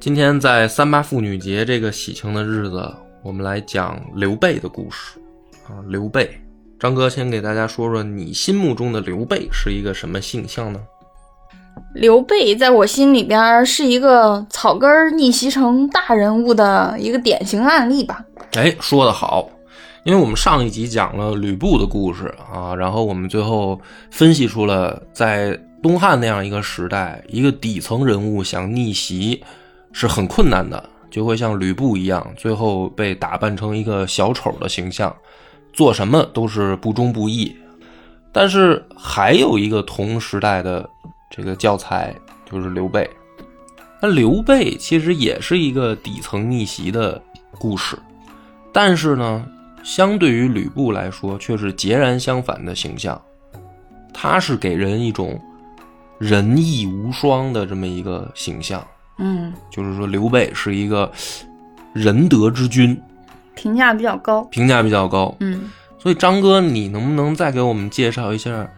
今天在三八妇女节这个喜庆的日子，我们来讲刘备的故事啊。刘备，张哥先给大家说说你心目中的刘备是一个什么形象呢？刘备在我心里边是一个草根儿逆袭成大人物的一个典型案例吧。哎，说得好，因为我们上一集讲了吕布的故事啊，然后我们最后分析出了在东汉那样一个时代，一个底层人物想逆袭是很困难的，就会像吕布一样，最后被打扮成一个小丑的形象，做什么都是不忠不义。但是还有一个同时代的这个教材，就是刘备。那刘备其实也是一个底层逆袭的故事。但是呢，相对于吕布来说，却是截然相反的形象。他是给人一种仁义无双的这么一个形象，嗯，就是说刘备是一个仁德之君，评价比较高。评价比较高。嗯，所以张哥，你能不能再给我们介绍一下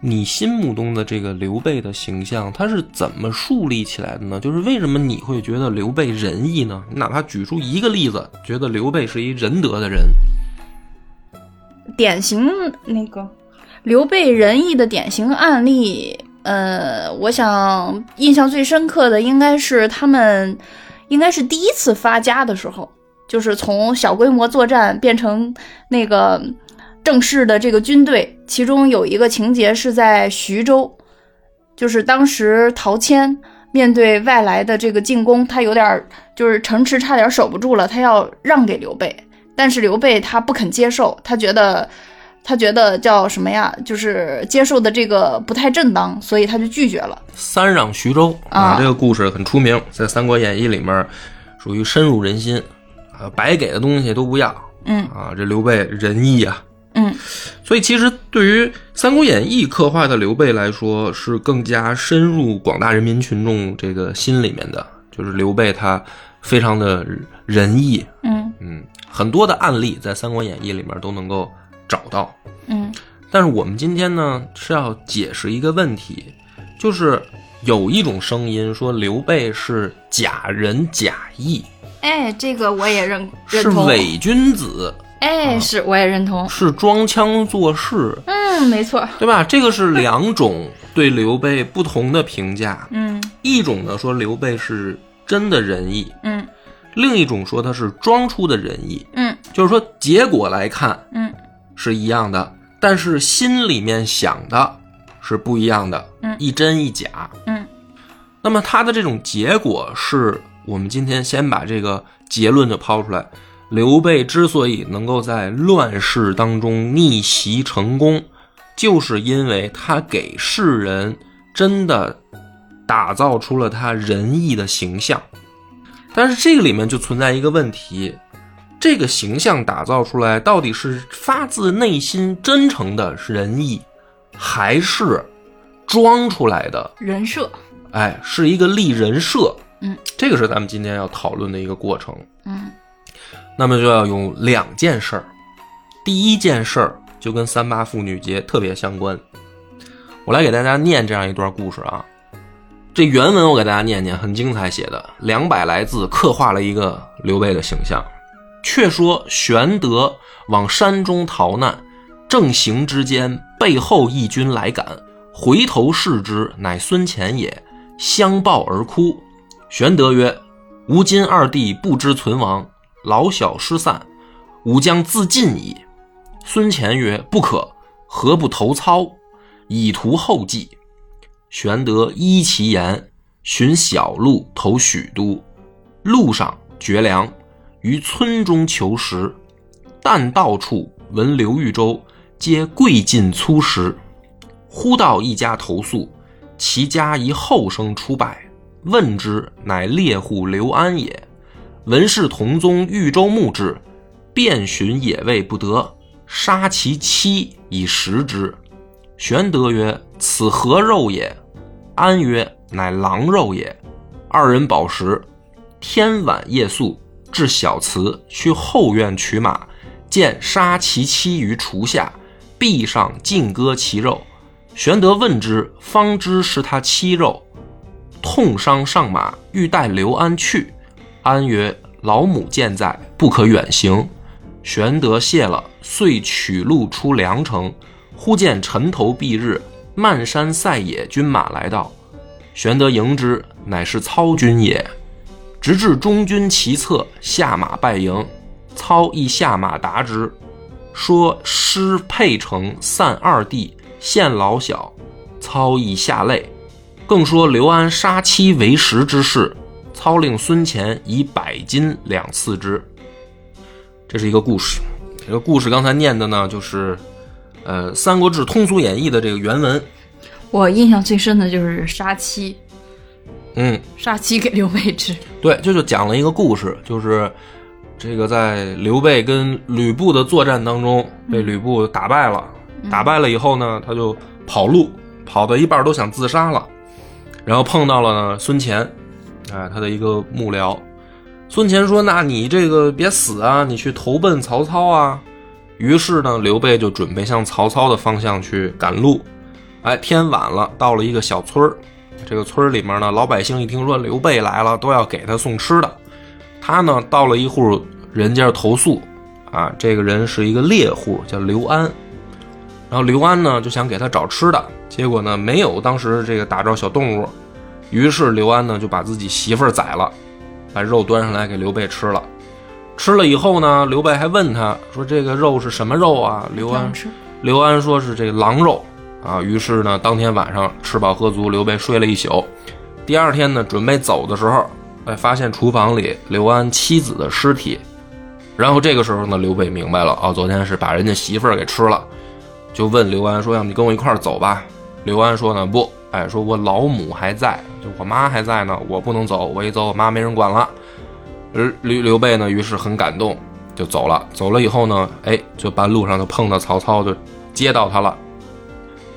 你心目中的这个刘备的形象，他是怎么树立起来的呢？就是为什么你会觉得刘备仁义呢？你哪怕举出一个例子，觉得刘备是一仁德的人，典型那个刘备仁义的典型案例，呃，我想印象最深刻的应该是他们应该是第一次发家的时候，就是从小规模作战变成那个正式的这个军队。其中有一个情节是在徐州，就是当时陶谦面对外来的这个进攻，他有点就是城池差点守不住了，他要让给刘备。但是刘备他不肯接受，他觉得他觉得叫什么呀？就是接受的这个不太正当，所以他就拒绝了。三让徐州啊这个故事很出名，在《三国演义》里面属于深入人心啊，白给的东西都不要嗯啊。这刘备仁义啊，嗯所以其实对于《三国演义》刻画的刘备来说，是更加深入广大人民群众这个心里面的，就是刘备他非常的仁义，嗯嗯，很多的案例在《三国演义》里面都能够找到。嗯但是我们今天呢是要解释一个问题，就是有一种声音说刘备是假仁假义，哎，这个我也认认是同。伪君子，哎，是我也认同。是装腔作势，嗯，没错。对吧？这个是两种对刘备不同的评价。嗯一种呢说刘备是真的仁义，嗯另一种说他是装出的仁义，嗯就是说结果来看嗯是一样的，但是心里面想的是不一样的，嗯一真一假。嗯那么他的这种结果是我们今天先把这个结论就抛出来。刘备之所以能够在乱世当中逆袭成功，就是因为他给世人真的打造出了他仁义的形象。但是这个里面就存在一个问题，这个形象打造出来到底是发自内心真诚的仁义，还是装出来的人设。哎，是一个立人设，嗯，这个是咱们今天要讨论的一个过程。嗯那么就要用两件事儿，第一件事儿就跟三八妇女节特别相关。我来给大家念这样一段故事啊，这原文我给大家念念，很精彩写的，两百来字，刻画了一个刘备的形象。却说玄德往山中逃难，正行之间，背后一军来赶，回头视之，乃孙乾也，相抱而哭。玄德曰：“吾今二弟不知存亡，老小失散，吾将自尽矣。”孙乾曰：“不可，何不投操，以图后继？”玄德依其言，寻小路投许都。路上绝粮，于村中求食。但到处闻刘豫州皆贵进粗食。忽到一家投宿，其家一后生出拜，问之，乃猎户刘安也。闻是同宗豫州牧之，遍寻野味不得，杀其妻以食之。玄德曰：“此何肉也？”安曰：“乃狼肉也。”二人饱食，天晚夜宿，至小祠，去后院取马，见杀其妻于厨下，壁上尽割其肉。玄德问之，方知是他妻肉，痛伤上马，欲带刘安去。安曰：“老母健在，不可远行。”玄德谢了，遂取路出梁城。忽见尘头蔽日，漫山塞野军马来到。玄德迎之，乃是操军也。直至中军骑策，下马拜迎。操亦下马答之，说师沛城散二弟，献老小。操亦下泪，更说刘安杀妻为食之事。操令孙乾以百金两次之。这是一个故事。这个故事刚才念的呢，就是呃《三国志通俗演义》的这个原文。我印象最深的就是杀妻，嗯，杀妻给刘备吃。对，这就讲了一个故事，就是这个在刘备跟吕布的作战当中被吕布打败了，打败了以后呢，他就跑路，跑到一半都想自杀了，然后碰到了呢孙乾，哎，他的一个幕僚。孙乾说：“那你这个别死啊，你去投奔曹操啊。”于是呢，刘备就准备向曹操的方向去赶路。哎，天晚了，到了一个小村儿。这个村儿里面呢，老百姓一听说刘备来了，都要给他送吃的。他呢，到了一户人家投宿，啊，这个人是一个猎户，叫刘安。然后刘安呢，就想给他找吃的，结果呢，没有当时这个打着小动物。于是刘安呢，就把自己媳妇儿宰了，把肉端上来给刘备吃了。吃了以后呢，刘备还问他说：“这个肉是什么肉啊？”刘安，刘安说是这个狼肉啊。于是呢，当天晚上吃饱喝足，刘备睡了一宿。第二天呢，准备走的时候，哎，发现厨房里刘安妻子的尸体。然后这个时候呢，刘备明白了，哦，昨天是把人家媳妇儿给吃了，就问刘安说：“要不你跟我一块儿走吧？”刘安说呢：“不，哎，说我老母还在，就我妈还在呢，我不能走，我一走我妈没人管了。”而刘刘备呢，于是很感动，就走了。走了以后呢，哎，就半路上就碰到曹操，就接到他了。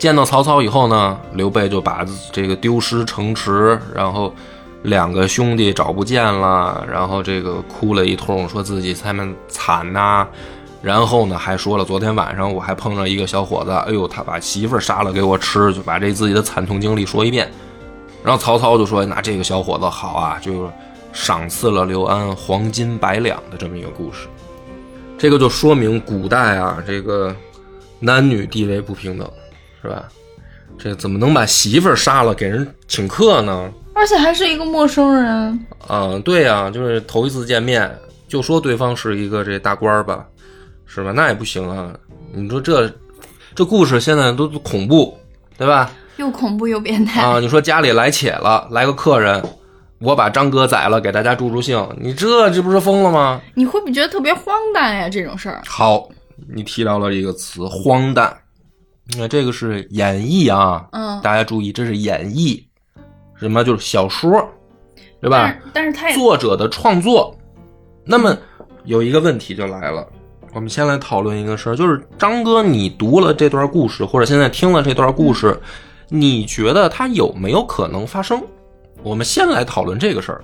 见到曹操以后呢，刘备就把这个丢失城池，然后两个兄弟找不见了，然后这个哭了一通，说自己他们惨呐、然后呢，还说了昨天晚上我还碰上一个小伙子，哎呦，他把媳妇杀了给我吃，就把这自己的惨痛经历说一遍。然后曹操就说：“那这个小伙子好啊，就赏赐了刘安黄金百两的这么一个故事。这个就说明古代啊，这个男女地位不平等，是吧？这怎么能把媳妇儿杀了给人请客呢？而且还是一个陌生人。嗯，对呀、就是头一次见面就说对方是一个这大官儿吧，是吧？那也不行啊！你说这这故事现在都都恐怖，对吧？又恐怖又变态。啊，你说家里来且了，来个客人，我把张哥宰了，给大家助助兴，你这这不是疯了吗？你会不会觉得特别荒诞呀？这种事儿，好，你提到了一个词“荒诞”，那这个是演绎啊，嗯，大家注意，这是演绎，什么就是小说，对吧？但是作者的创作。那么有一个问题就来了，我们先来讨论一个事儿，就是张哥，你读了这段故事，或者现在听了这段故事，你觉得它有没有可能发生？我们先来讨论这个事儿。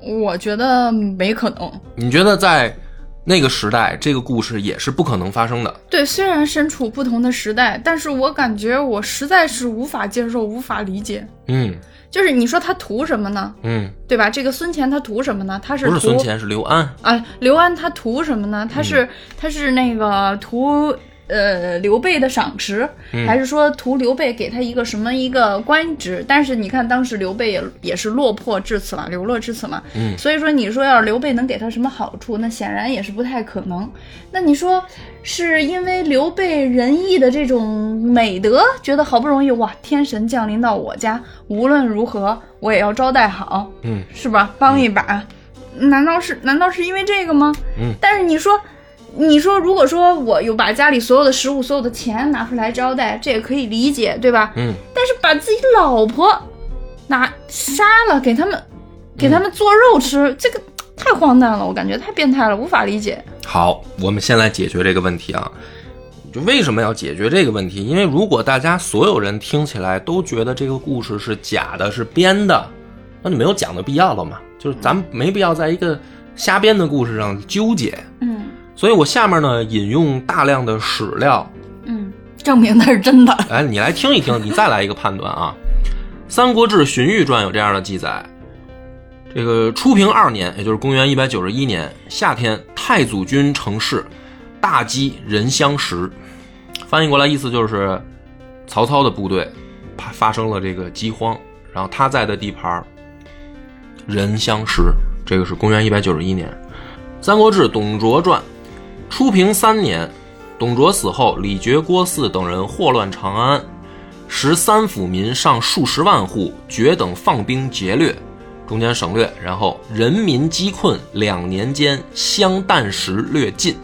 我觉得没可能。你觉得在那个时代，这个故事也是不可能发生的？对，虽然身处不同的时代，但是我感觉我实在是无法接受，无法理解。嗯就是你说他图什么呢？嗯，对吧？这个孙乾他图什么呢？他是图不是孙乾，是刘安。啊，刘安他图什么呢？他嗯是、他是那个图呃刘备的赏识，嗯还是说图刘备给他一个什么一个官职？但是你看当时刘备也也是落魄至此了，流落至此嘛，嗯所以说你说要是刘备能给他什么好处，那显然也是不太可能。那你说是因为刘备仁义的这种美德，觉得好不容易哇，天神降临到我家，无论如何我也要招待好，嗯是吧？帮一把，难道是难道是因为这个吗？嗯。但是你说，你说如果说我有把家里所有的食物、所有的钱拿出来招待，这也可以理解，对吧？嗯但是把自己老婆拿杀了给他们，给他们做肉吃，这个太荒诞了，我感觉太变态了，无法理解。好，我们先来解决这个问题啊。就为什么要解决这个问题？因为如果大家所有人听起来都觉得这个故事是假的、是编的，那就没有讲的必要了嘛。就是咱们没必要在一个瞎编的故事上纠结。嗯所以我下面呢引用大量的史料，嗯，证明它是真的。哎，你来听一听，你再来一个判断啊。《三国志荀彧传》有这样的记载：这个初平二年，也就是公元一百九十一年夏天，太祖军成事，大饥，人相食。翻译过来意思就是，曹操的部队发发生了这个饥荒，然后他在的地盘儿人相食。这个是公元一百九十一年，《三国志·董卓传》初平三年，董卓死后，李傕、郭汜等人祸乱长安，十三府民上数十万户，傕等放兵劫掠，中间省略，然后人民饥困，两年间相啖食略尽。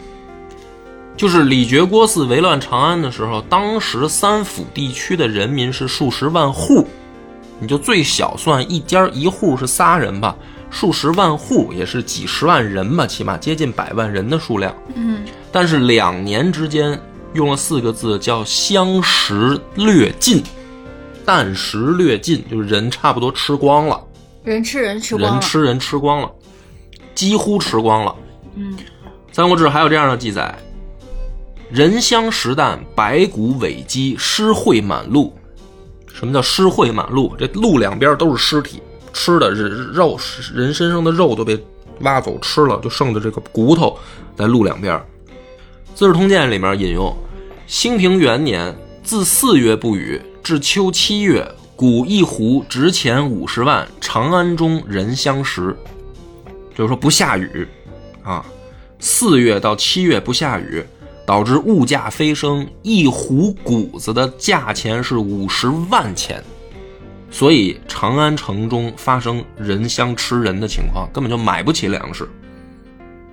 就是李傕、郭汜围乱长安的时候，当时三府地区的人民是数十万户，你就最小算一家一户是仨人吧，数十万户也是几十万人吧，起码接近百万人的数量。嗯但是两年之间用了四个字，叫“相食略尽”，但食略尽，就是人差不多吃光了，人吃人吃光了。人吃人吃光了，几乎吃光了。嗯《三国志》还有这样的记载：人相食啖，白骨尾鸡，尸秽满路。什么叫尸秽满路？这路两边都是尸体，吃的人肉，人身上的肉都被挖走吃了，就剩的这个骨头在路两边。《资治通鉴》里面引用：兴平元年，自四月不雨，至秋七月，谷一斛值钱五十万，长安中人相食。就是说不下雨啊，四月到七月不下雨，导致物价飞升，一斛谷子的价钱是五十万钱，所以长安城中发生人相吃人的情况，根本就买不起粮食。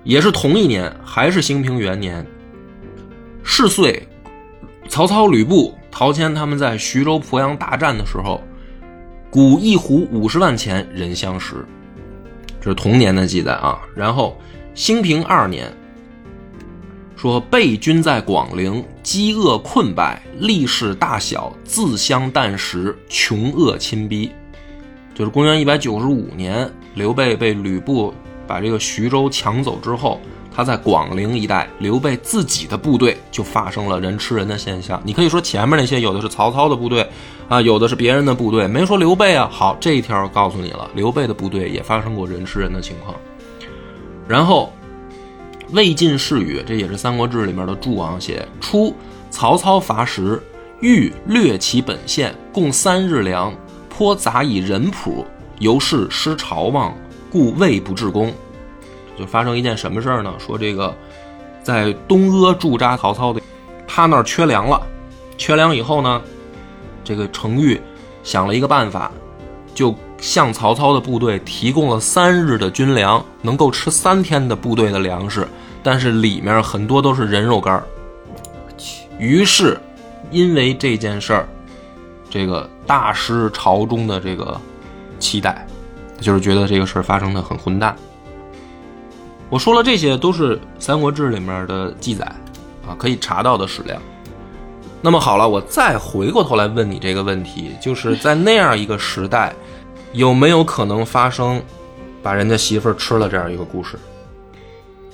也是同一年，还是兴平元年，是岁，曹操、吕布、陶谦他们在徐州、鄱阳大战的时候，谷一斛五十万钱，人相食。这是同年的记载啊。然后兴平二年，说备军在广陵，饥饿困败，力士大小自相啖食，穷恶侵逼。就是公元一百九十五年，刘备被吕布把这个徐州抢走之后，他在广陵一带，刘备自己的部队就发生了人吃人的现象。你可以说前面那些有的是曹操的部队啊，有的是别人的部队，没说刘备啊。好，这一条告诉你了，刘备的部队也发生过人吃人的情况。然后魏晋世语，这也是《三国志》里面的注王，写初曹操伐时，欲掠其本县，共三日粮，颇杂以人朴，由是失朝望，故魏不至功。就发生一件什么事儿呢？说这个在东阿驻扎曹操的，他那儿缺粮了，缺粮以后呢，这个程昱想了一个办法，就向曹操的部队提供了三日的军粮，能够吃三天的部队的粮食，但是里面很多都是人肉干儿。于是，因为这件事儿，这个大失朝中的这个期待，就是觉得这个事儿发生的很混蛋。我说了，这些都是《三国志》里面的记载啊，可以查到的史料。那么好了，我再回过头来问你这个问题，就是在那样一个时代，有没有可能发生把人家媳妇儿吃了这样一个故事？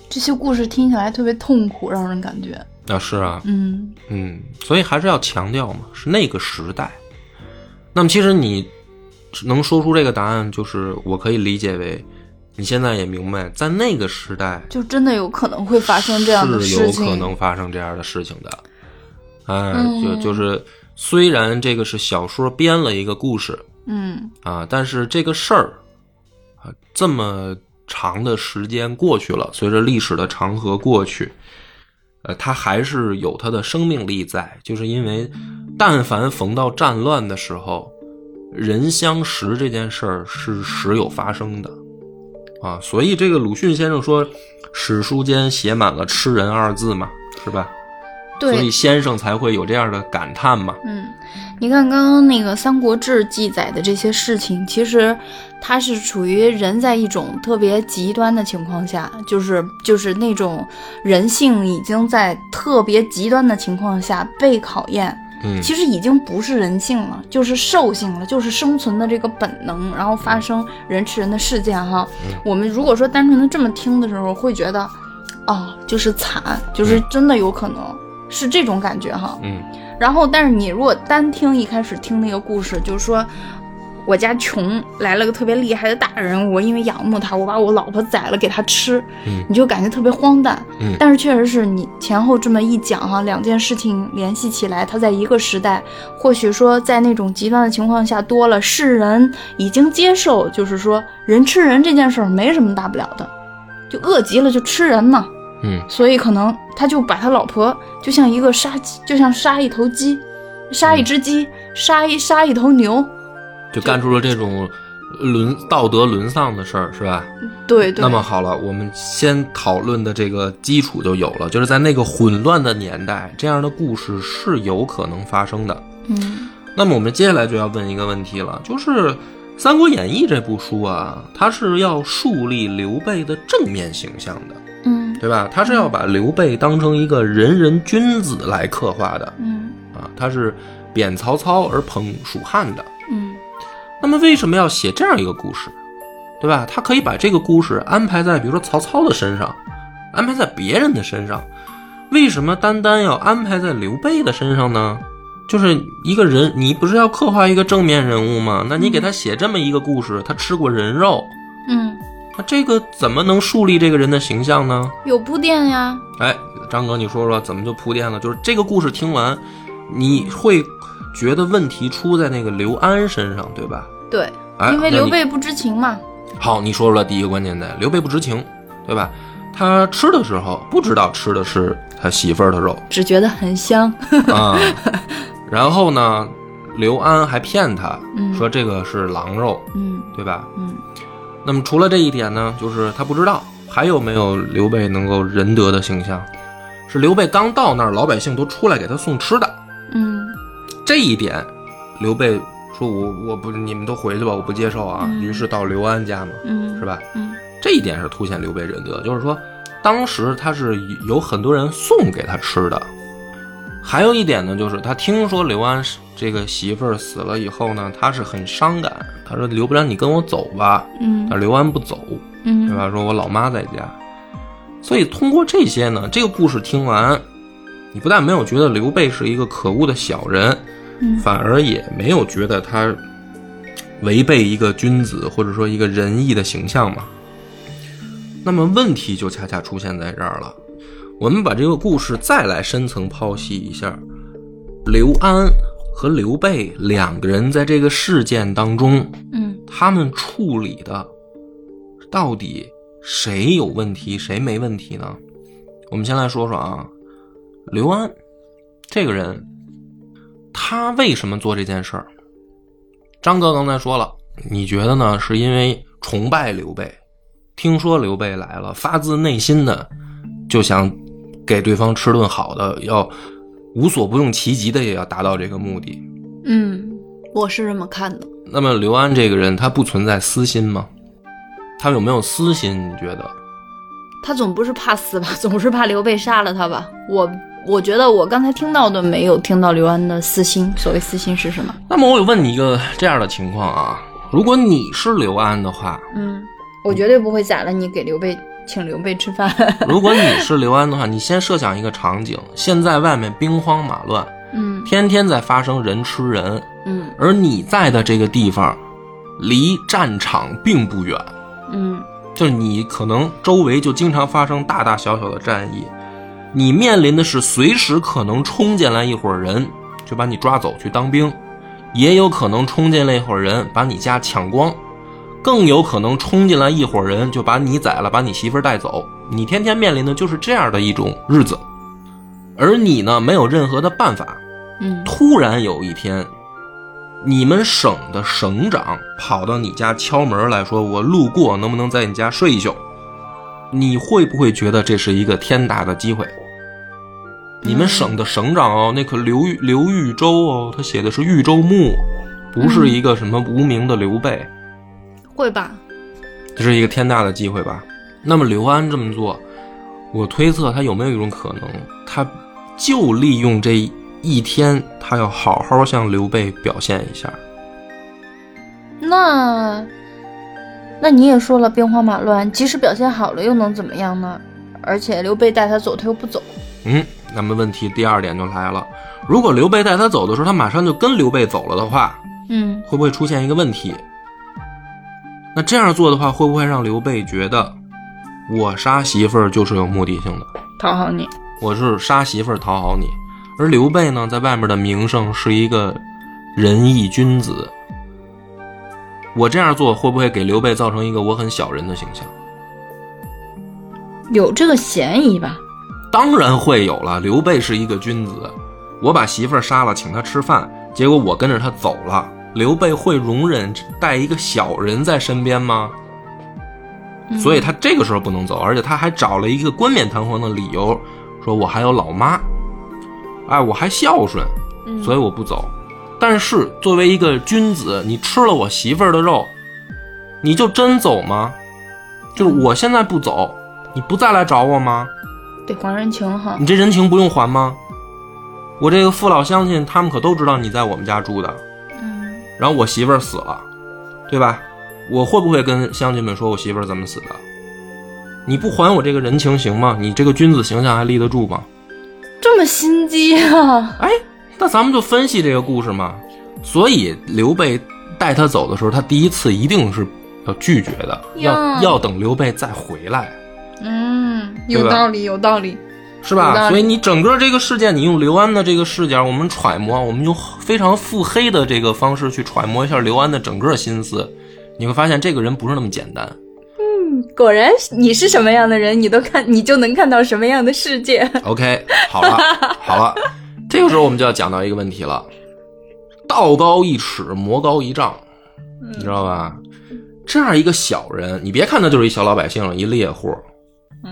这些故事听起来特别痛苦，让人感觉，啊，是啊，嗯嗯，所以还是要强调嘛，是那个时代。那么其实你能说出这个答案，就是我可以理解为，你现在也明白，在那个时代就真的有可能会发生这样的是有事情。可能发生这样的事情的。哎，嗯就就是虽然这个是小说编了一个故事嗯啊，但是这个事儿啊，这么长的时间过去了，随着历史的长河过去，呃，它还是有它的生命力在，就是因为但凡逢到战乱的时候，人相食这件事儿是时有发生的啊，所以这个鲁迅先生说，史书间写满了“吃人”二字嘛，是吧？对所以先生才会有这样的感叹嘛。嗯，你看刚刚那个《三国志》记载的这些事情，其实它是处于人在一种特别极端的情况下，就是就是那种人性已经在特别极端的情况下被考验。嗯，其实已经不是人性了，就是兽性了，就是生存的这个本能，然后发生人吃人的事件哈。嗯我们如果说单纯的这么听的时候，会觉得，哦，就是惨，就是真的有可能是这种感觉哈。嗯然后，但是你如果单听一开始听那个故事，就是说我家穷来了个特别厉害的大人物，因为仰慕他，我把我老婆宰了给他吃，嗯你就感觉特别荒诞。嗯但是确实是你前后这么一讲哈，两件事情联系起来，它在一个时代，或许说在那种极端的情况下多了，世人已经接受，就是说人吃人这件事儿没什么大不了的，就饿极了就吃人嘛。嗯所以可能他就把他老婆就像一个杀鸡，就像杀一头鸡，杀一只鸡，杀一杀一头牛。就干出了这种沦道德沦丧的事儿，是吧？对对。那么好了，我们先讨论的这个基础就有了，就是在那个混乱的年代，这样的故事是有可能发生的。嗯那么我们接下来就要问一个问题了，就是《三国演义》这部书啊，它是要树立刘备的正面形象的，嗯对吧？他是要把刘备当成一个仁人君子来刻画的嗯啊，他是贬曹操而捧蜀汉的。嗯那么为什么要写这样一个故事，对吧？他可以把这个故事安排在比如说曹操的身上，安排在别人的身上，为什么单单要安排在刘备的身上呢？就是一个人，你不是要刻画一个正面人物吗？那你给他写这么一个故事，他吃过人肉，嗯，那这个怎么能树立这个人的形象呢？有铺垫呀。哎，张哥，你说说怎么就铺垫了？就是这个故事听完，你会觉得问题出在那个刘安身上，对吧？对，哎，因为刘备不知情嘛。好，你说出了第一个关键点，刘备不知情，对吧？他吃的时候不知道吃的是他媳妇儿的肉只觉得很香。啊，然后呢，刘安还骗他嗯说这个是狼肉，嗯对吧？嗯那么除了这一点呢，就是他不知道还有没有刘备能够仁德的形象，是刘备刚到那儿，老百姓都出来给他送吃的，嗯这一点，刘备说我我不你们都回去吧，我不接受啊。嗯于是到刘安家嘛，嗯，是吧？嗯这一点是凸显刘备仁德，就是说，当时他是有很多人送给他吃的。还有一点呢，就是他听说刘安这个媳妇儿死了以后呢，他是很伤感。他说：“刘不然你跟我走吧。”嗯但刘安不走，嗯，对吧？说我老妈在家。所以通过这些呢，这个故事听完，你不但没有觉得刘备是一个可恶的小人，嗯反而也没有觉得他违背一个君子或者说一个仁义的形象嘛。那么问题就恰恰出现在这儿了。我们把这个故事再来深层剖析一下，刘安和刘备两个人在这个事件当中，嗯他们处理的到底谁有问题，谁没问题呢？我们先来说说啊，刘安这个人，他为什么做这件事儿？张哥刚才说了，你觉得呢？是因为崇拜刘备，听说刘备来了，发自内心的就想给对方吃顿好的，要无所不用其极的也要达到这个目的。嗯，我是这么看的。那么刘安这个人，他不存在私心吗？他有没有私心？你觉得？他总不是怕死吧？总是怕刘备杀了他吧？我我觉得我刚才听到的没有听到刘安的私心。所谓私心是什么？那么我有问你一个这样的情况啊，如果你是刘安的话，嗯，我绝对不会宰了你，给刘备请刘备吃饭。如果你是刘安的话，你先设想一个场景：现在外面兵荒马乱，嗯。天天在发生人吃人，嗯。而你在的这个地方离战场并不远，嗯。就是你可能周围就经常发生大大小小的战役，你面临的是随时可能冲进来一伙人就把你抓走去当兵，也有可能冲进来一伙人把你家抢光，更有可能冲进来一伙人就把你宰了，把你媳妇儿带走。你天天面临的就是这样的一种日子，而你呢没有任何的办法。嗯突然有一天，你们省的省长跑到你家敲门来说：“我路过，能不能在你家睡一宿？”你会不会觉得这是一个天大的机会？你们省的省长哦，那可刘豫刘豫州哦，他写的是豫州牧，不是一个什么无名的刘备，会吧？这是一个天大的机会吧？那么刘安这么做，我推测他有没有一种可能，他就利用这一天，他要好好向刘备表现一下。那，那你也说了兵荒马乱，即使表现好了又能怎么样呢？而且刘备带他走，他又不走。嗯，那么问题第二点就来了，如果刘备带他走的时候，他马上就跟刘备走了的话，嗯，会不会出现一个问题？那这样做的话，会不会让刘备觉得我杀媳妇儿就是有目的性的？讨好你。我是杀媳妇儿讨好你，而刘备呢，在外面的名声是一个仁义君子。我这样做会不会给刘备造成一个我很小人的形象？有这个嫌疑吧？当然会有了。刘备是一个君子，我把媳妇儿杀了，请他吃饭，结果我跟着他走了。刘备会容忍带一个小人在身边吗？所以他这个时候不能走，而且他还找了一个冠冕堂皇的理由，说我还有老妈，哎，我还孝顺，所以我不走。但是作为一个君子，你吃了我媳妇儿的肉，你就真走吗？就是我现在不走，你不再来找我吗？得还人情哈。你这人情不用还吗？我这个父老乡亲，他们可都知道你在我们家住的。嗯，然后我媳妇儿死了，对吧？我会不会跟乡亲们说我媳妇儿怎么死的？你不还我这个人情行吗？你这个君子形象还立得住吗？这么心机啊？哎，那咱们就分析这个故事嘛。所以刘备带他走的时候，他第一次一定是要拒绝的，要要等刘备再回来。嗯，有道理，有道理。是吧？所以你整个这个事件，你用刘安的这个视角，我们揣摩，我们用非常腹黑的这个方式去揣摩一下刘安的整个心思，你会发现这个人不是那么简单。嗯果然，你是什么样的人，你都看，你就能看到什么样的世界。OK，好了，好了，这个时候我们就要讲到一个问题了：道高一尺，魔高一丈，你知道吧？这样一个小人，你别看他就是一小老百姓，一猎户，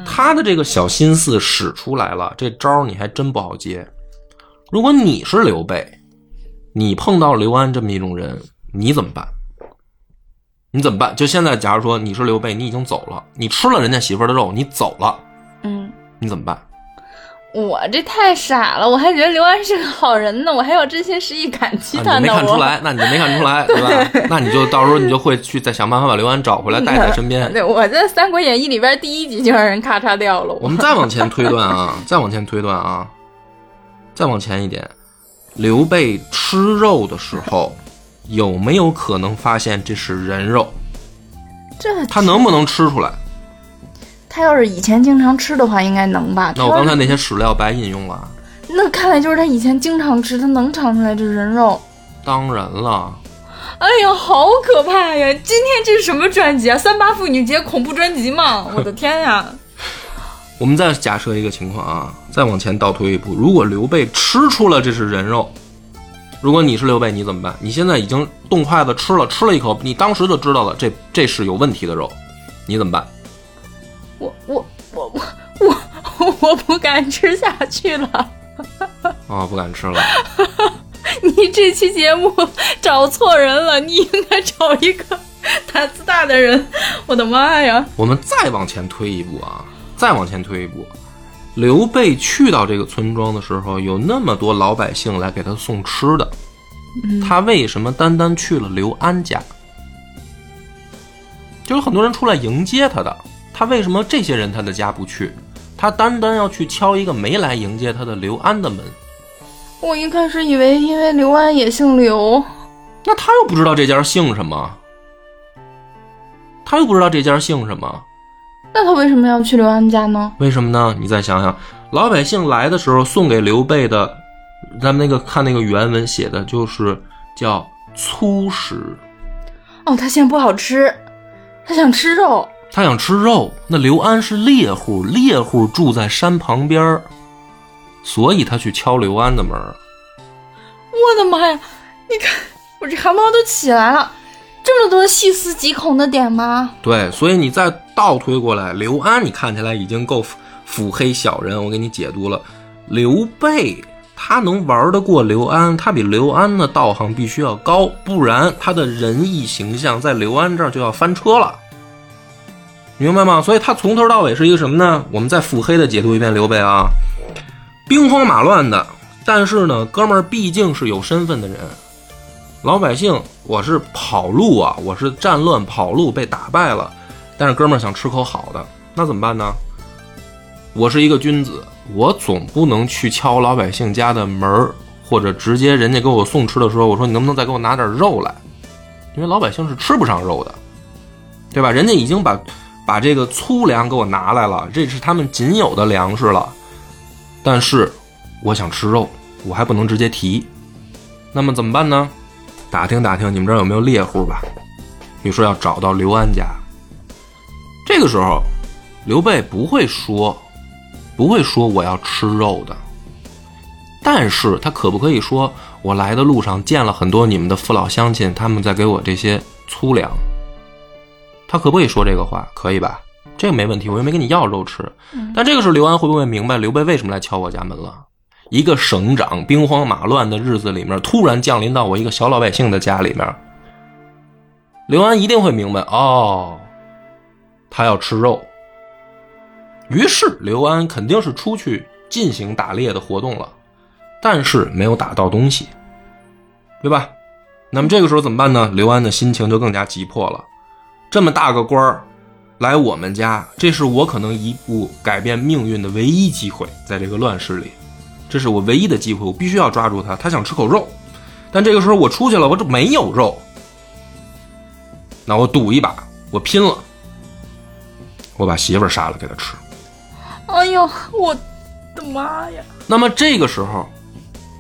他的这个小心思使出来了，这招你还真不好接。如果你是刘备，你碰到刘安这么一种人，你怎么办？你怎么办？就现在，假如说你是刘备，你已经走了，你吃了人家媳妇儿的肉，你走了，嗯，你怎么办？我这太傻了，我还觉得刘安是个好人呢，我还要真心实意感激啊，他呢。你没看出来，那你就没看出来，对吧？那你就到时候你就会去再想办法把刘安找回来，带在身边。对，我在《三国演义》里边第一集就让人咔嚓掉了。我们再往前推断啊，再往前推断啊，再往前一点，刘备吃肉的时候，有没有可能发现这是人肉？这他能不能吃出来？他要是以前经常吃的话，应该能吧？那我刚才那些史料白引用了。那看来就是他以前经常吃，他能尝出来这是人肉。当然了，哎呀，好可怕呀！今天这是什么专辑啊？三八妇女节恐怖专辑吗？我的天呀！我们再假设一个情况啊，再往前倒推一步，如果刘备吃出了这是人肉，如果你是刘备，你怎么办？你现在已经动筷子吃了，吃了一口，你当时就知道了，这这是有问题的肉，你怎么办？我我我我我我不敢吃下去了。啊、不敢吃了。你这期节目找错人了，你应该找一个胆子大的人。我的妈呀！我们再往前推一步啊，再往前推一步，刘备去到这个村庄的时候，有那么多老百姓来给他送吃的，他为什么单单去了刘安家？就有很多人出来迎接他的，他为什么这些人他的家不去？他单单要去敲一个没来迎接他的刘安的门，我一开始以为因为刘安也姓刘，那他又不知道这家姓什么，他又不知道这家姓什么，那他为什么要去刘安家呢？为什么呢？你再想想，老百姓来的时候送给刘备的，咱们那个看那个原文写的就是叫粗食，哦，他嫌不好吃，他想吃肉。他想吃肉。那刘安是猎户，猎户住在山旁边儿所以他去敲刘安的门。我的妈呀！你看我这汗毛都起来了，这么多细思极恐的点吗？对，所以你再倒推过来，刘安你看起来已经够腹腹黑小人，我给你解读了。刘备他能玩得过刘安，他比刘安的道行必须要高，不然他的仁义形象在刘安这儿就要翻车了，明白吗？所以他从头到尾是一个什么呢？我们再腹黑的解读一遍刘备啊，兵荒马乱的，但是呢，哥们儿毕竟是有身份的人，老百姓我是跑路啊，我是战乱跑路被打败了，但是哥们儿想吃口好的，那怎么办呢？我是一个君子，我总不能去敲老百姓家的门儿，或者直接人家给我送吃的时候，我说你能不能再给我拿点肉来？因为老百姓是吃不上肉的，对吧？人家已经把把这个粗粮给我拿来了，这是他们仅有的粮食了。但是我想吃肉，我还不能直接提，那么怎么办呢？打听打听，你们这儿有没有猎户吧？你说要找到刘安家，这个时候刘备不会说。不会说我要吃肉的，但是他可不可以说我来的路上见了很多你们的父老乡亲，他们在给我这些粗粮？他可不可以说这个话？可以吧？这个没问题，我又没跟你要肉吃。但这个时候刘安会不会明白刘备为什么来敲我家门了？一个省长兵荒马乱的日子里面，突然降临到我一个小老百姓的家里面，刘安一定会明白哦，他要吃肉。于是刘安肯定是出去进行打猎的活动了，但是没有打到东西，对吧？那么这个时候怎么办呢？刘安的心情就更加急迫了。这么大个官儿来我们家，这是我可能一步改变命运的唯一机会，在这个乱世里，这是我唯一的机会，我必须要抓住他。他想吃口肉，但这个时候我出去了，我这没有肉，那我赌一把，我拼了，我把媳妇儿杀了给他吃。哎呦，我的妈呀！那么这个时候，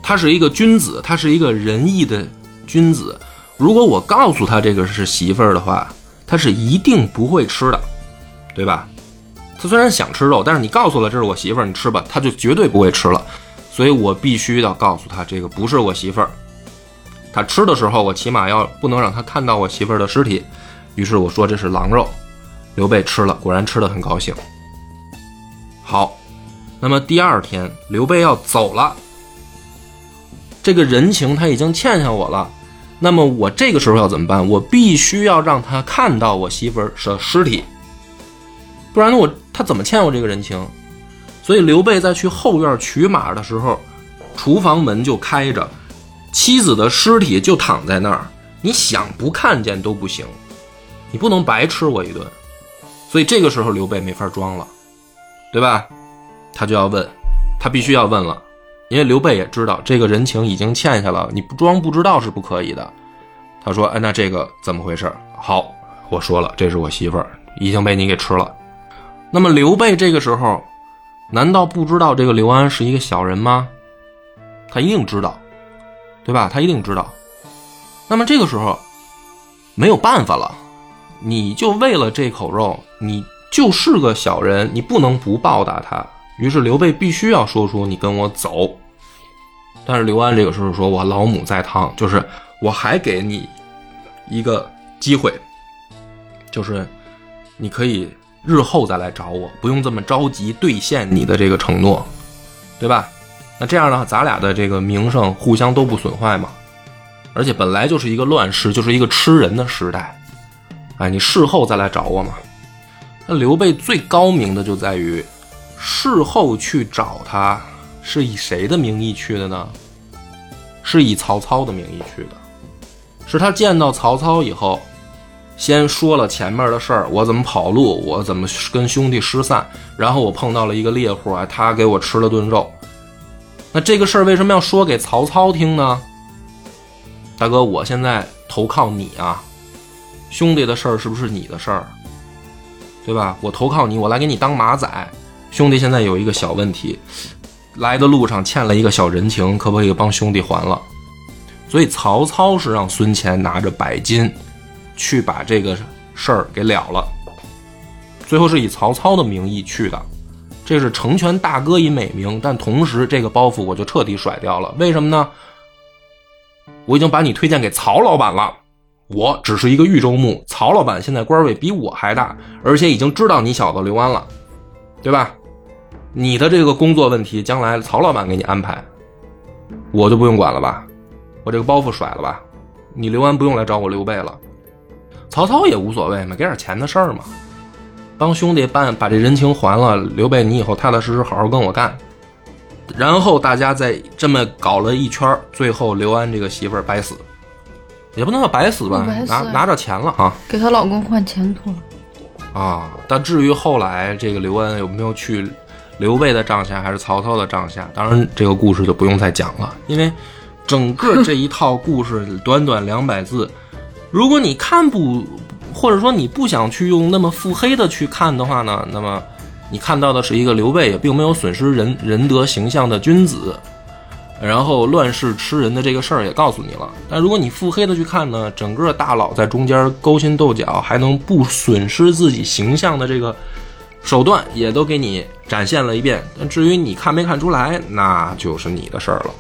他是一个君子，他是一个仁义的君子。如果我告诉他这个是媳妇儿的话，他是一定不会吃的，对吧？他虽然想吃肉，但是你告诉了这是我媳妇儿，你吃吧，他就绝对不会吃了。所以我必须要告诉他这个不是我媳妇儿。他吃的时候，我起码要不能让他看到我媳妇儿的尸体。于是我说这是狼肉。刘备吃了，果然吃的很高兴。好，那么第二天刘备要走了，这个人情他已经欠下我了，那么我这个时候要怎么办？我必须要让他看到我媳妇儿的尸体，不然，我他怎么欠我这个人情？所以刘备在去后院取马的时候，厨房门就开着，妻子的尸体就躺在那儿，你想不看见都不行，你不能白吃我一顿，所以这个时候刘备没法装了。对吧？他就要问，他必须要问了，因为刘备也知道这个人情已经欠下了，你不装不知道是不可以的。他说：“哎，那这个怎么回事？”好，我说了，这是我媳妇儿，已经被你给吃了。那么刘备这个时候，难道不知道这个刘安是一个小人吗？他一定知道，对吧？他一定知道。那么这个时候没有办法了，你就为了这口肉，你。就是个小人，你不能不报答他。于是刘备必须要说出你跟我走。但是刘安这个时候说：“我老母在堂，就是我还给你一个机会，就是你可以日后再来找我，不用这么着急兑现你的这个承诺，对吧？那这样的话，咱俩的这个名声互相都不损坏嘛。而且本来就是一个乱世，就是一个吃人的时代。哎，你事后再来找我嘛。”那刘备最高明的就在于，事后去找他，是以谁的名义去的呢？是以曹操的名义去的，是他见到曹操以后，先说了前面的事儿，我怎么跑路，我怎么跟兄弟失散，然后我碰到了一个猎户啊，他给我吃了顿肉。那这个事儿为什么要说给曹操听呢？大哥，我现在投靠你啊，兄弟的事儿是不是你的事儿？对吧？我投靠你，我来给你当马仔。兄弟，现在有一个小问题，来的路上欠了一个小人情，可不可以帮兄弟还了？所以曹操是让孙乾拿着百金，去把这个事儿给了了。最后是以曹操的名义去的，这是成全大哥以美名，但同时这个包袱我就彻底甩掉了。为什么呢？我已经把你推荐给曹老板了。我只是一个豫州牧，曹老板现在官位比我还大，而且已经知道你小子刘安了，对吧？你的这个工作问题，将来曹老板给你安排，我就不用管了吧？我这个包袱甩了吧？你刘安不用来找我刘备了。曹操也无所谓嘛，给点钱的事儿嘛，帮兄弟办把这人情还了。刘备，你以后踏踏实实好好跟我干。然后大家再这么搞了一圈，最后刘安这个媳妇儿白死，也不能叫白死吧，死拿拿着钱了啊给她老公换前途了。啊！但至于后来这个刘安有没有去刘备的帐下，还是曹操的帐下，当然这个故事就不用再讲了，因为整个这一套故事短短两百字，如果你看不，或者说你不想去用那么腹黑的去看的话呢，那么你看到的是一个刘备也并没有损失人仁德形象的君子，然后乱世吃人的这个事儿也告诉你了。但如果你腹黑的去看呢，整个大佬在中间勾心斗角，还能不损失自己形象的这个手段，也都给你展现了一遍。但至于你看没看出来，那就是你的事儿了。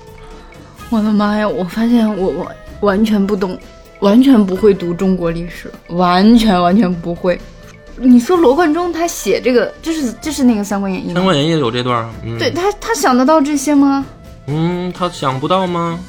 我的妈呀！我发现我我完全不懂，完全不会读中国历史，完全完全不会。你说罗贯中他写这个，这是这是那个《三国演义》《吗？三国演义》有这段儿，嗯，对，他他想得到这些吗？嗯，他想不到吗？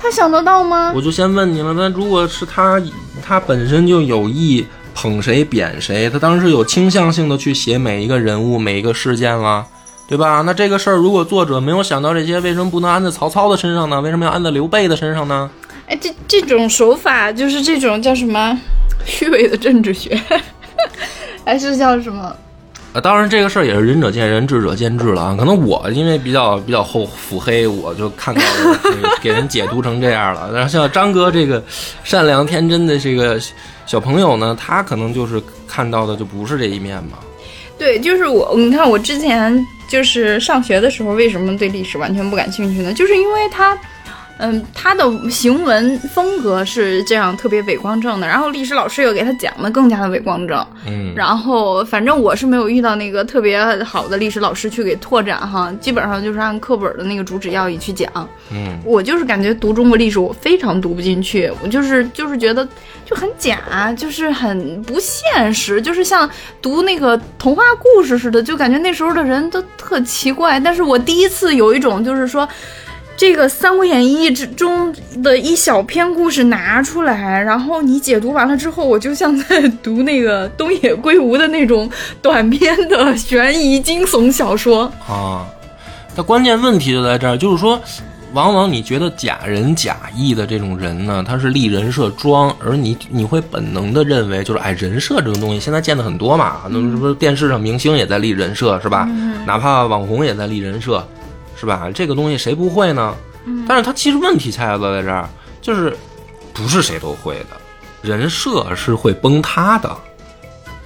他想得到吗？我就先问你了，那如果是他，他本身就有意捧谁贬谁，他当时有倾向性的去写每一个人物、每一个事件了，对吧？那这个事儿如果作者没有想到这些，为什么不能安在曹操的身上呢？为什么要安在刘备的身上呢？哎，这这种手法就是这种叫什么 虚伪的政治学，还是叫什么？啊，当然这个事儿也是仁者见仁，智者见智了啊。可能我因为比较比较厚腹黑，我就看到了给人解读成这样了。然后像张哥这个善良天真的这个小朋友呢，他可能就是看到的就不是这一面嘛。对，就是我，你看我之前就是上学的时候，为什么对历史完全不感兴趣呢？就是因为他。嗯，他的行文风格是这样特别伪光正的，然后历史老师又给他讲的更加的伪光正，嗯，然后反正我是没有遇到那个特别好的历史老师去给拓展哈，基本上就是按课本的那个主旨要义去讲。嗯，我就是感觉读中国历史我非常读不进去，我就是就是觉得就很假，就是很不现实，就是像读那个童话故事似的，就感觉那时候的人都特奇怪。但是我第一次有一种就是说。这个《三国演义》之中的一小篇故事拿出来，然后你解读完了之后，我就像在读那个东野圭吾的那种短篇的悬疑惊悚小说。啊，它关键问题就在这儿，就是说，往往你觉得假仁假义的这种人呢，他是立人设装，而你你会本能的认为，就是哎，人设这种东西现在见的很多嘛，那是不是电视上明星也在立人设是吧？哪怕网红也在立人设。是吧？这个东西谁不会呢？但是他其实问题恰恰在这儿，就是不是谁都会的，人设是会崩塌的，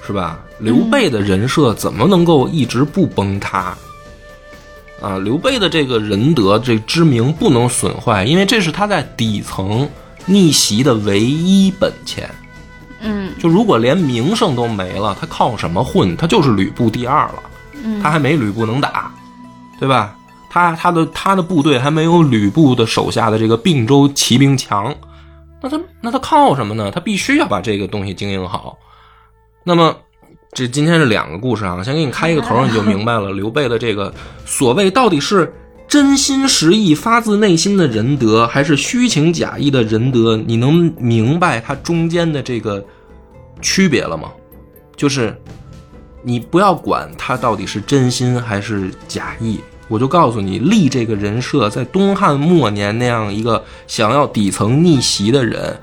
是吧？刘备的人设怎么能够一直不崩塌？啊，刘备的这个仁德、这知名不能损坏，因为这是他在底层逆袭的唯一本钱。嗯，就如果连名声都没了，他靠什么混？他就是吕布第二了，他还没吕布能打，对吧？他他的他的部队还没有吕布的手下的这个并州骑兵强，那他那他靠什么呢？他必须要把这个东西经营好。那么，这今天是两个故事啊，先给你开一个头，你就明白了刘备的这个所谓到底是真心实意、发自内心的仁德，还是虚情假意的仁德？你能明白它中间的这个区别了吗？就是你不要管他到底是真心还是假意。我就告诉你，立这个人设，在东汉末年那样一个想要底层逆袭的人，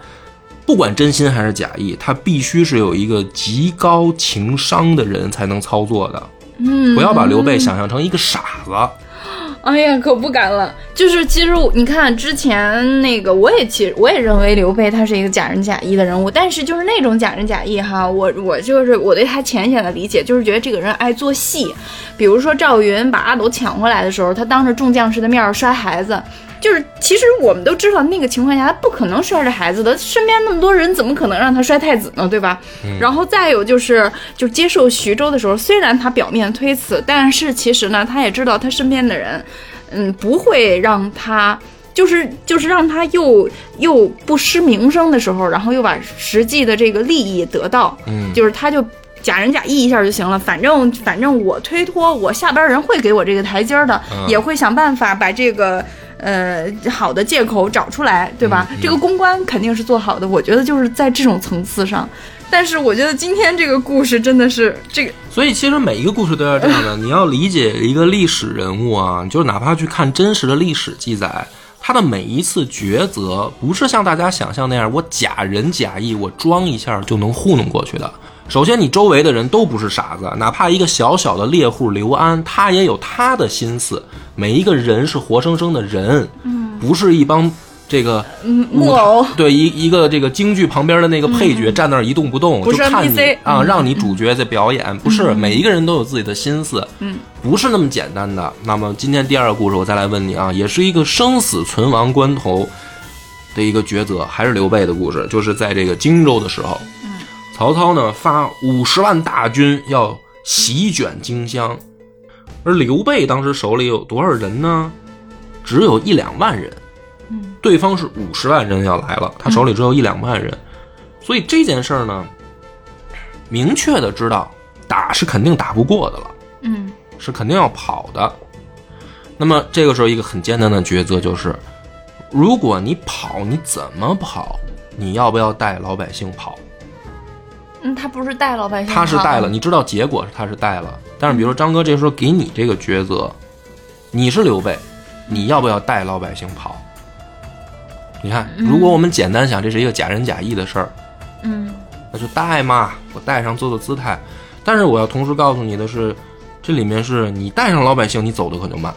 不管真心还是假意，他必须是有一个极高情商的人才能操作的。嗯，不要把刘备想象成一个傻子。哎呀，可不敢了。就是其实你看之前那个，我也其实我也认为刘备他是一个假仁假义的人物，但是就是那种假仁假义哈，我我就是我对他浅显的理解，就是觉得这个人爱做戏。比如说赵云把阿斗抢回来的时候，他当着众将士的面摔孩子。就是，其实我们都知道，那个情况下他不可能摔着孩子的，身边那么多人，怎么可能让他摔太子呢？对吧？然后再有就是，就接受徐州的时候，虽然他表面推辞，但是其实呢，他也知道他身边的人，嗯，不会让他，就是就是让他又又不失名声的时候，然后又把实际的这个利益得到，嗯，就是他就假仁假义一下就行了，反正反正我推脱，我下边人会给我这个台阶儿的，嗯也会想办法把这个呃好的借口找出来，对吧？这个公关肯定是做好的，我觉得就是在这种层次上。但是我觉得今天这个故事真的是这个，所以其实每一个故事都要这样的，你要理解一个历史人物啊，就是哪怕去看真实的历史记载，他的每一次抉择，不是像大家想象那样，我假仁假义，我装一下就能糊弄过去的。首先，你周围的人都不是傻子，哪怕一个小小的猎户刘安，他也有他的心思。每一个人是活生生的人，不是一帮这个嗯，木偶，对一一个这个京剧旁边的那个配角站那儿一动不动，就看你啊，嗯。让你主角在表演，不是每一个人都有自己的心思，嗯，不是那么简单的。那么今天第二个故事，我再来问你啊，也是一个生死存亡关头的一个抉择，还是刘备的故事，就是在这个荆州的时候，嗯，曹操呢发五十万大军要席卷荆襄，而刘备当时手里有多少人呢？只有一两万人。嗯对方是五十万人要来了，他手里只有一两万人，所以这件事儿呢，明确的知道打是肯定打不过的了，嗯是肯定要跑的。那么这个时候一个很艰难的抉择就是，如果你跑，你怎么跑？你要不要带老百姓跑？嗯，他不是带老百姓，他是带了，，你知道结果是他是带了，但是比如说张哥这时候给你这个抉择，你是刘备，你要不要带老百姓跑？你看，如果我们简单想，这是一个假仁假义的事儿，嗯。那就带嘛，我带上做做姿态。但是我要同时告诉你的是，这里面是你带上老百姓，你走的可就慢，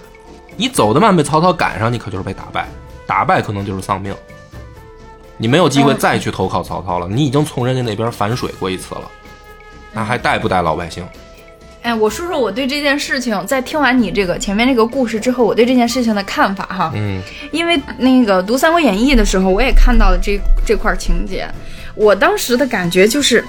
你走得慢被曹操赶上，你可就是被打败，打败可能就是丧命，你没有机会嗯再去投靠曹操了，你已经从人家那边反水过一次了，那还带不带老百姓？哎，我说说我对这件事情，在听完你这个前面这个故事之后，我对这件事情的看法哈。嗯因为那个读《三国演义》的时候，我也看到了这这块情节，我当时的感觉就是，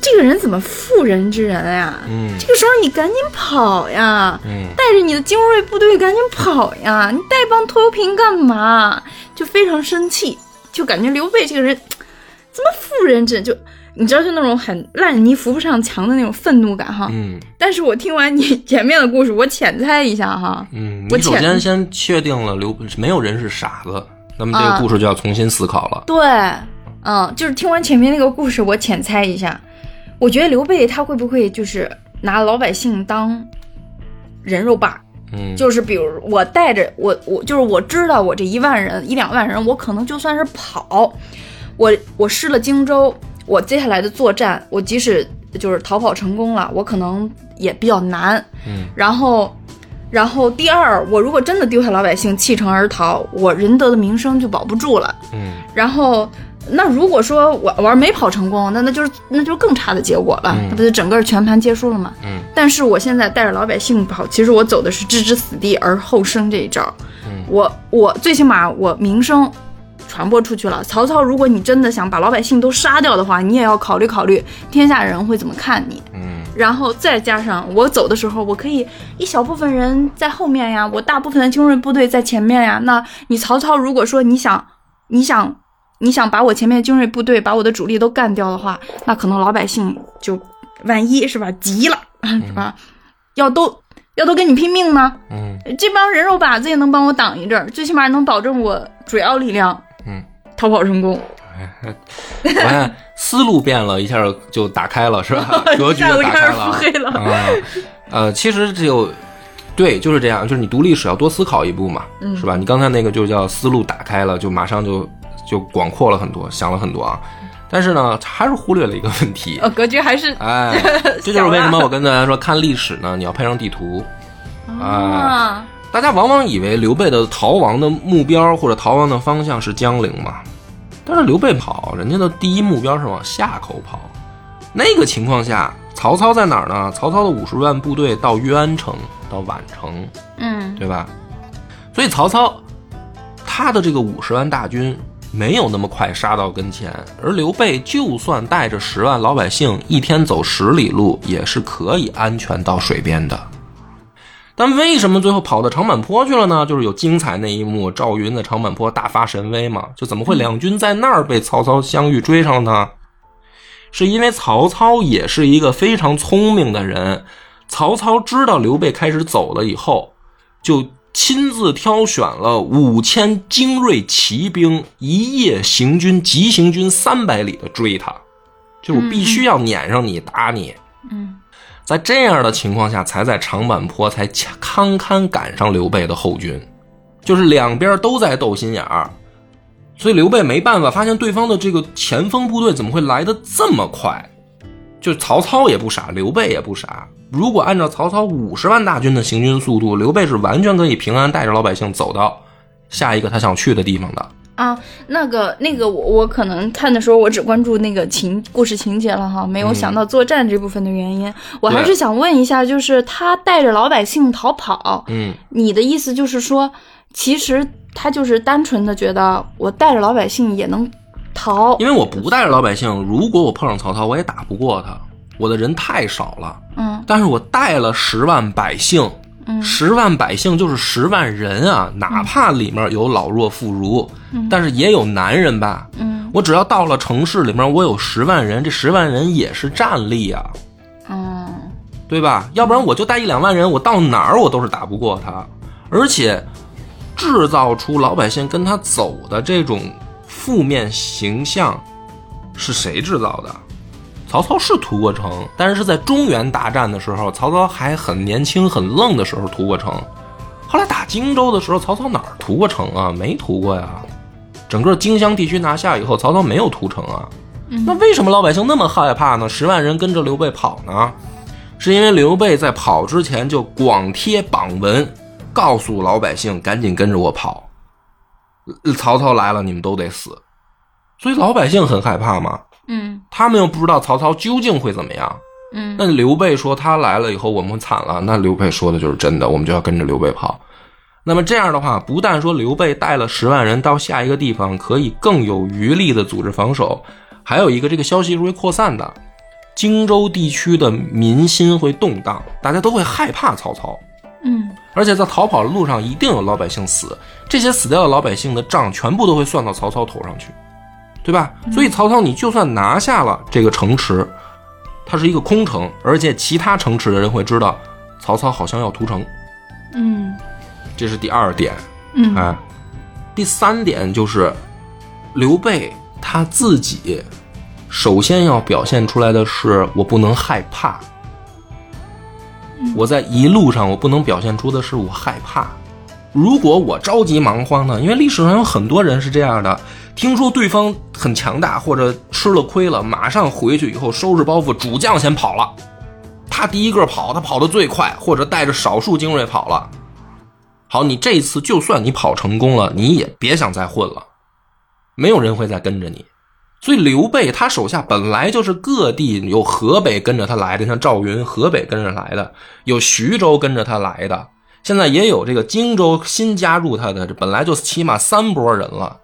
这个人怎么妇人之仁呀？嗯这个时候你赶紧跑呀！嗯带着你的精锐部队赶紧跑呀！你带帮拖油瓶干嘛？就非常生气，就感觉刘备这个人怎么妇人之仁？就你知道，就那种很烂泥扶不上墙的那种愤怒感哈。嗯但是我听完你前面的故事，我浅猜一下哈，嗯，我首先先确定了刘没有人是傻子，那么这个啊故事就要重新思考了。对，嗯，就是听完前面那个故事，我浅猜一下，我觉得刘备他会不会就是拿老百姓当人肉靶？嗯，就是比如我带着我我就是我知道我这一万人一两万人，我可能就算是跑，我我失了荆州，我接下来的作战，我即使就是逃跑成功了，我可能也比较难。嗯，然后。然后第二，我如果真的丢下老百姓弃城而逃，我仁德的名声就保不住了。嗯然后，那如果说我玩没跑成功，那那就是那就是更差的结果了，嗯那不就整个全盘皆输了吗？嗯但是我现在带着老百姓跑，其实我走的是置之死地而后生这一招。嗯我我最起码我名声传播出去了。曹操，如果你真的想把老百姓都杀掉的话，你也要考虑考虑天下人会怎么看你。嗯然后再加上我走的时候，我可以一小部分人在后面呀，我大部分的精锐部队在前面呀。那你曹操，如果说你想，你想，你想把我前面的精锐部队，把我的主力都干掉的话，那可能老百姓就万一是吧急了 是吧？要都要都跟你拼命呢？嗯这帮人肉靶子也能帮我挡一阵儿，最起码能保证我主要力量嗯，逃跑成功。我看思路变了一下就打开了，是吧？格局打开了腹黑了。啊。呃，其实就对，就是这样，就是你读历史要多思考一步嘛，嗯是吧？你刚才那个就叫思路打开了，就马上就就广阔了很多，想了很多啊。但是呢，还是忽略了一个问题，呃，格局还是哎，这就是为什么我跟大家说，看历史呢，你要配上地图。啊，大家往往以为刘备的逃亡的目标或者逃亡的方向是江陵嘛，但是刘备跑，人家的第一目标是往夏口跑。那个情况下，曹操在哪儿呢？曹操的五十万部队到渊城，到宛城，嗯对吧？所以曹操他的这个五十万大军没有那么快杀到跟前，而刘备就算带着十万老百姓，一天走十里路，也是可以安全到水边的。但为什么最后跑到长坂坡去了呢？就是有精彩那一幕，赵云在长坂坡大发神威嘛，就怎么会两军在那儿被曹操相遇追上了呢？是因为曹操也是一个非常聪明的人。曹操知道刘备开始走了以后，就亲自挑选了五千精锐骑兵，一夜行军急行军三百里的追他，就我必须要撵上你打你。嗯在这样的情况下，才在长坂坡才堪堪赶上刘备的后军，就是两边都在斗心眼儿，所以刘备没办法，发现对方的这个前锋部队怎么会来的这么快？就曹操也不傻，刘备也不傻。如果按照曹操五十万大军的行军速度，刘备是完全可以平安带着老百姓走到下一个他想去的地方的。啊，那个那个我我可能看的时候，我只关注那个情故事情节了哈，没有想到作战这部分的原因。我还是想问一下，就是他带着老百姓逃跑，嗯，你的意思就是说，其实他就是单纯的觉得我带着老百姓也能逃，因为我不带着老百姓，如果我碰上曹操，我也打不过他，我的人太少了。嗯但是我带了十万百姓，嗯十万百姓就是十万人啊，哪怕里面有老弱妇孺，但是也有男人吧。嗯我只要到了城市里面，我有十万人，这十万人也是战力啊，嗯对吧？要不然我就带一两万人，我到哪儿我都是打不过他，而且制造出老百姓跟他走的这种负面形象，是谁制造的？曹操是屠过城，但是是在中原大战的时候，曹操还很年轻、很愣的时候屠过城。后来打荆州的时候，曹操哪儿屠过城啊？没屠过呀。整个荆襄地区拿下以后，曹操没有屠城啊。那为什么老百姓那么害怕呢？十万人跟着刘备跑呢？是因为刘备在跑之前就广贴榜文，告诉老百姓赶紧跟着我跑，呃曹操来了你们都得死。所以老百姓很害怕嘛，嗯他们又不知道曹操究竟会怎么样。嗯那刘备说他来了以后我们惨了，那刘备说的就是真的，我们就要跟着刘备跑。那么这样的话，不但说刘备带了十万人到下一个地方可以更有余力的组织防守，还有一个这个消息是会扩散的，荆州地区的民心会动荡，大家都会害怕曹操。嗯而且在逃跑的路上一定有老百姓死，这些死掉的老百姓的账全部都会算到曹操头上去，对吧？所以曹操你就算拿下了这个城池，它是一个空城，而且其他城池的人会知道曹操好像要屠城，嗯这是第二点。嗯哎，第三点就是刘备他自己首先要表现出来的是我不能害怕，我在一路上我不能表现出的是我害怕。如果我着急忙慌呢？因为历史上有很多人是这样的，听说对方很强大或者吃了亏了，马上回去以后收拾包袱，主将先跑了，他第一个跑，他跑得最快，或者带着少数精锐跑了。好，你这次就算你跑成功了，你也别想再混了，没有人会再跟着你。所以刘备他手下本来就是各地有河北跟着他来的，像赵云河北跟着来的，有徐州跟着他来的，现在也有这个荆州新加入他的，这本来就起码三波人了。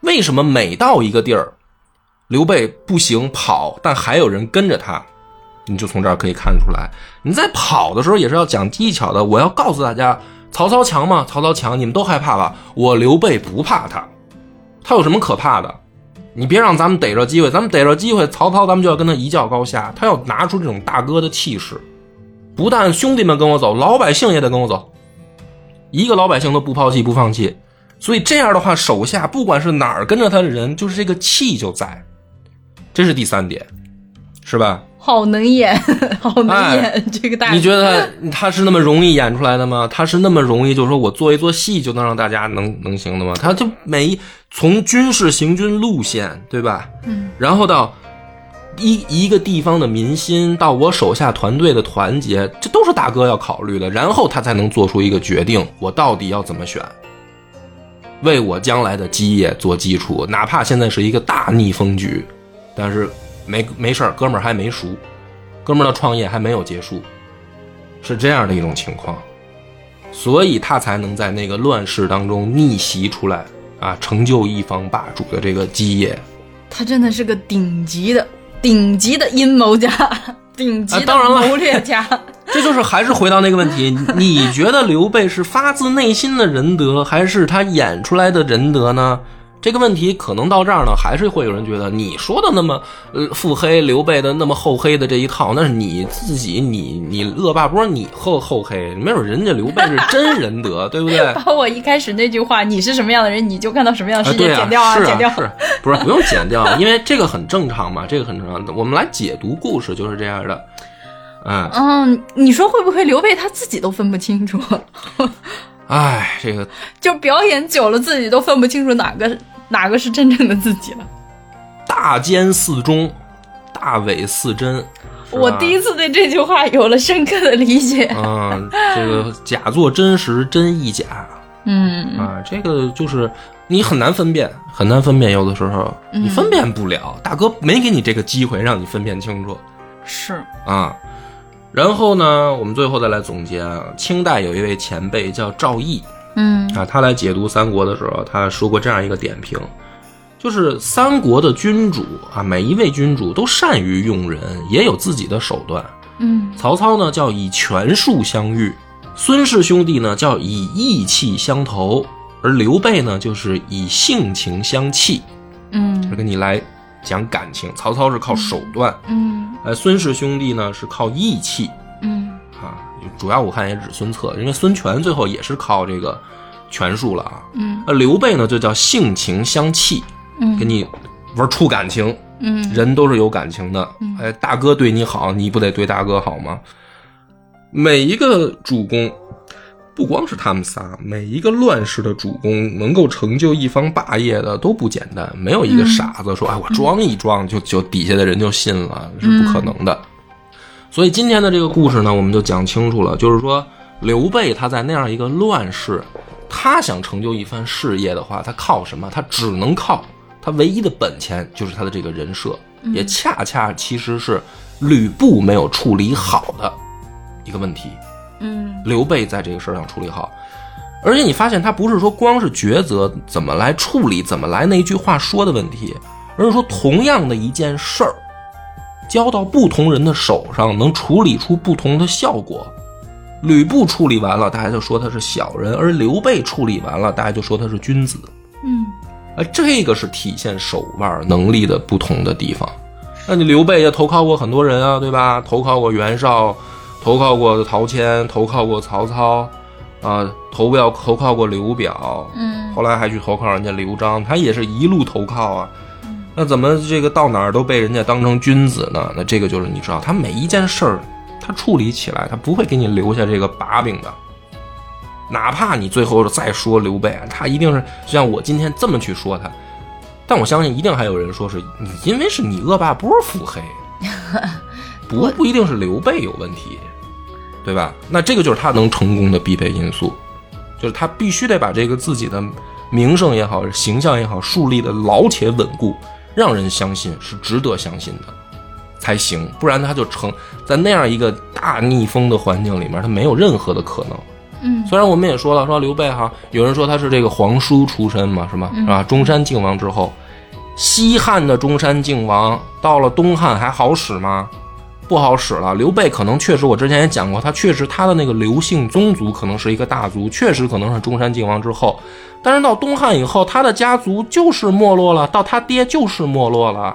为什么每到一个地儿，刘备不行跑，但还有人跟着他？你就从这儿可以看出来，你在跑的时候也是要讲技巧的。我要告诉大家，曹操强吗？曹操强，你们都害怕吧？我刘备不怕他，他有什么可怕的？你别让咱们逮着机会，咱们逮着机会，曹操咱们就要跟他一较高下。他要拿出这种大哥的气势，不但兄弟们跟我走，老百姓也得跟我走，一个老百姓都不抛弃不放弃。所以这样的话，手下不管是哪儿跟着他的人，就是这个气就在。这是第三点，是吧？好能演，好能演、哎 这个大。你觉得他他是那么容易演出来的吗？他是那么容易，就是说我做一做戏就能让大家能能行的吗？他就每从军事行军路线，对吧？嗯，然后到一一个地方的民心，到我手下团队的团结，这都是大哥要考虑的。然后他才能做出一个决定，我到底要怎么选，为我将来的基业做基础。哪怕现在是一个大逆风局，但是没没事儿，哥们儿还没熟。哥们儿的创业还没有结束，是这样的一种情况，所以他才能在那个乱世当中逆袭出来啊，成就一方霸主的这个基业。他真的是个顶级的、顶级的阴谋家，顶级的啊当然了谋略家。这就是还是回到那个问题，你觉得刘备是发自内心的仁德，还是他演出来的仁德呢？这个问题可能到这儿呢，还是会有人觉得你说的那么呃腹黑，刘备的那么厚黑的这一套，那是你自己，你你恶霸波你厚厚黑，没准人家刘备是真仁德，对不对？把我一开始那句话“你是什么样的人，你就看到什么样的世界”剪掉是剪掉。是，不是不用剪掉，因为这个很正常嘛，这个很正常。我们来解读故事就是这样的，嗯，嗯，你说会不会刘备他自己都分不清楚？哎，这个 就表演久了，自己都分不清楚哪个哪个是真正的自己了。大奸似忠，大伪似真。我第一次对这句话有了深刻的理解。嗯，这个假作真实，真亦假嗯啊，这个就是你很难分辨，很难分辨，有的时候你分辨不了，大哥没给你这个机会让你分辨清楚是，啊。然后呢，我们最后再来总结啊，清代有一位前辈叫赵翼嗯。啊，他来解读三国的时候，他说过这样一个点评，就是三国的君主啊，每一位君主都善于用人，也有自己的手段。嗯。曹操呢叫以权术相遇，孙氏兄弟呢叫以义气相投，而刘备呢就是以性情相弃，是嗯跟你来讲感情。曹操是靠手段，嗯。呃，孙氏兄弟呢是靠义气。嗯。啊，主要我看也指孙策，因为孙权最后也是靠这个权术了啊。嗯。那刘备呢就叫性情相契，嗯。跟你玩出感情，嗯。人都是有感情的。哎，大哥对你好，你不得对大哥好吗？每一个主公，不光是他们仨，每一个乱世的主公能够成就一方霸业的都不简单。没有一个傻子说：“哎，我装一装就就底下的人就信了，是不可能的。”所以今天的这个故事呢，我们就讲清楚了，就是说刘备他在那样一个乱世，他想成就一番事业的话，他靠什么？他只能靠他唯一的本钱，就是他的这个人设，也恰恰其实是吕布没有处理好的一个问题。嗯刘备在这个事儿上处理好，而且你发现他不是说光是抉择怎么来处理，怎么来那一句话说的问题，而是说同样的一件事儿，交到不同人的手上，能处理出不同的效果。吕布处理完了，大家就说他是小人；而刘备处理完了，大家就说他是君子。嗯啊，这个是体现手腕能力的不同的地方。那你刘备也投靠过很多人啊，对吧？投靠过袁绍，投靠过陶谦，投靠过曹操，啊，投表投靠过刘表，嗯后来还去投靠人家刘璋，他也是一路投靠啊。那怎么这个到哪儿都被人家当成君子呢？那这个就是你知道，他每一件事儿，他处理起来，他不会给你留下这个把柄的。哪怕你最后再说刘备，他一定是就像我今天这么去说他，但我相信一定还有人说是你因为是你恶霸波腹黑，不不一定是刘备有问题，对吧？那这个就是他能成功的必备因素，就是他必须得把这个自己的名声也好、形象也好树立的牢且稳固，让人相信是值得相信的才行，不然他就成在那样一个大逆风的环境里面，他没有任何的可能。嗯虽然我们也说了，说刘备哈，有人说他是这个皇叔出身嘛，是吗？是吧？中山靖王之后，西汉的中山靖王到了东汉还好使吗？不好使了。刘备可能确实，我之前也讲过，他确实他的那个刘姓宗族可能是一个大族，确实可能是中山靖王之后，但是到东汉以后，他的家族就是没落了，到他爹就是没落了。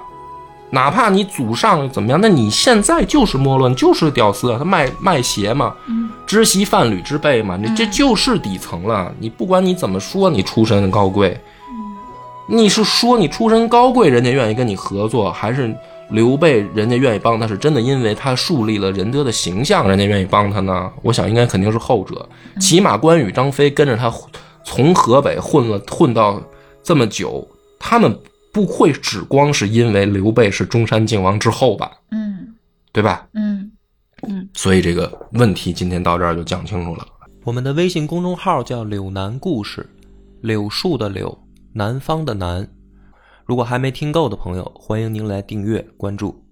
哪怕你祖上怎么样，那你现在就是没落，你就是屌丝啊，他卖卖鞋嘛，知席贩履之辈嘛，你这就是底层了。你不管你怎么说，你出身高贵，你是说你出身高贵，人家愿意跟你合作，还是刘备人家愿意帮他，是真的因为他树立了仁德的形象，人家愿意帮他呢？我想应该肯定是后者。起码关羽、张飞跟着他从河北混了混到这么久，他们不会只光是因为刘备是中山靖王之后吧？嗯对吧？嗯嗯所以这个问题今天到这儿就讲清楚了。我们的微信公众号叫“柳南故事”，柳树的柳，南方的南。如果还没听够的朋友，欢迎您来订阅关注。